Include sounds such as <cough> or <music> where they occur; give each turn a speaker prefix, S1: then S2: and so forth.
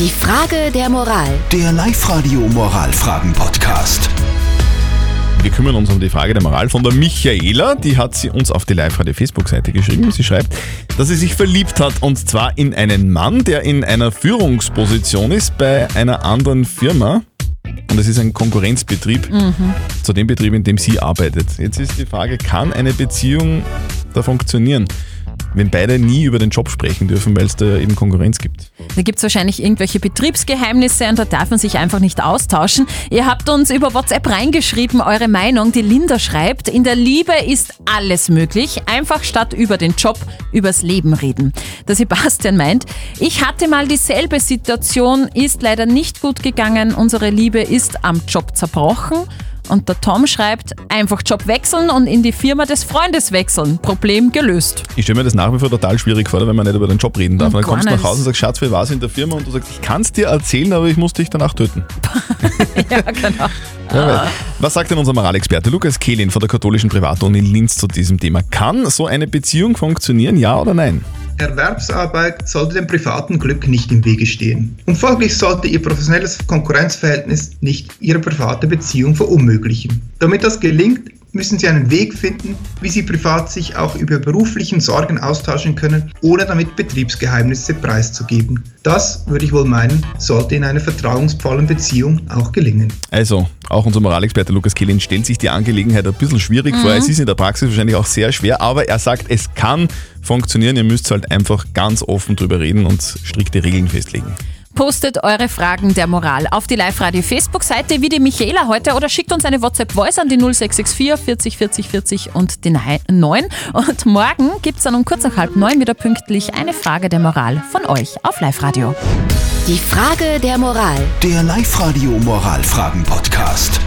S1: Die Frage der Moral.
S2: Der Live-Radio Moralfragen-Podcast.
S3: Wir kümmern uns um die Frage der Moral von der Michaela. Die hat sie uns auf die Live-Radio Facebook-Seite geschrieben. Sie schreibt, dass sie sich verliebt hat und zwar in einen Mann, der in einer Führungsposition ist bei einer anderen Firma. Und es ist ein Konkurrenzbetrieb zu dem Betrieb, in dem sie arbeitet. Jetzt ist die Frage, kann eine Beziehung da funktionieren, wenn beide nie über den Job sprechen dürfen, weil es da eben Konkurrenz gibt?
S4: Da gibt es wahrscheinlich irgendwelche Betriebsgeheimnisse und da darf man sich einfach nicht austauschen. Ihr habt uns über WhatsApp reingeschrieben, eure Meinung. Die Linda schreibt, in der Liebe ist alles möglich. Einfach statt über den Job, übers Leben reden. Der Sebastian meint, ich hatte mal dieselbe Situation, ist leider nicht gut gegangen. Unsere Liebe ist am Job zerbrochen. Und der Tom schreibt, einfach Job wechseln und in die Firma des Freundes wechseln. Problem gelöst.
S3: Ich stelle mir das nach wie vor total schwierig vor, wenn man nicht über den Job reden darf. Und dann kommst du nach Hause und sagst, Schatz, wie war es in der Firma? Und du sagst, ich kann es dir erzählen, aber ich muss dich danach töten. <laughs>
S4: ja, genau.
S3: Ja, Was sagt denn unser Moralexperte Lukas Kehlin von der katholischen Privatuni Linz zu diesem Thema? Kann so eine Beziehung funktionieren, ja oder nein?
S5: Erwerbsarbeit sollte dem privaten Glück nicht im Wege stehen. Und folglich sollte Ihr professionelles Konkurrenzverhältnis nicht Ihre private Beziehung verunmöglichen. Damit das gelingt, müssen Sie einen Weg finden, wie Sie privat sich auch über beruflichen Sorgen austauschen können, ohne damit Betriebsgeheimnisse preiszugeben. Das, würde ich wohl meinen, sollte in einer vertrauensvollen Beziehung auch gelingen.
S3: Also, auch unser Moralexperte Lukas Kehlin stellt sich die Angelegenheit ein bisschen schwierig vor. Es ist in der Praxis wahrscheinlich auch sehr schwer, aber er sagt, es kann funktionieren. Ihr müsst halt einfach ganz offen drüber reden und strikte Regeln festlegen.
S4: Postet eure Fragen der Moral auf die Live-Radio-Facebook-Seite wie die Michaela heute oder schickt uns eine WhatsApp-Voice an die 0664 40 40 40 und die 9. Und morgen gibt es dann um kurz nach halb neun wieder pünktlich eine Frage der Moral von euch auf Live-Radio.
S1: Die Frage der Moral.
S2: Der Live-Radio Moralfragen-Podcast.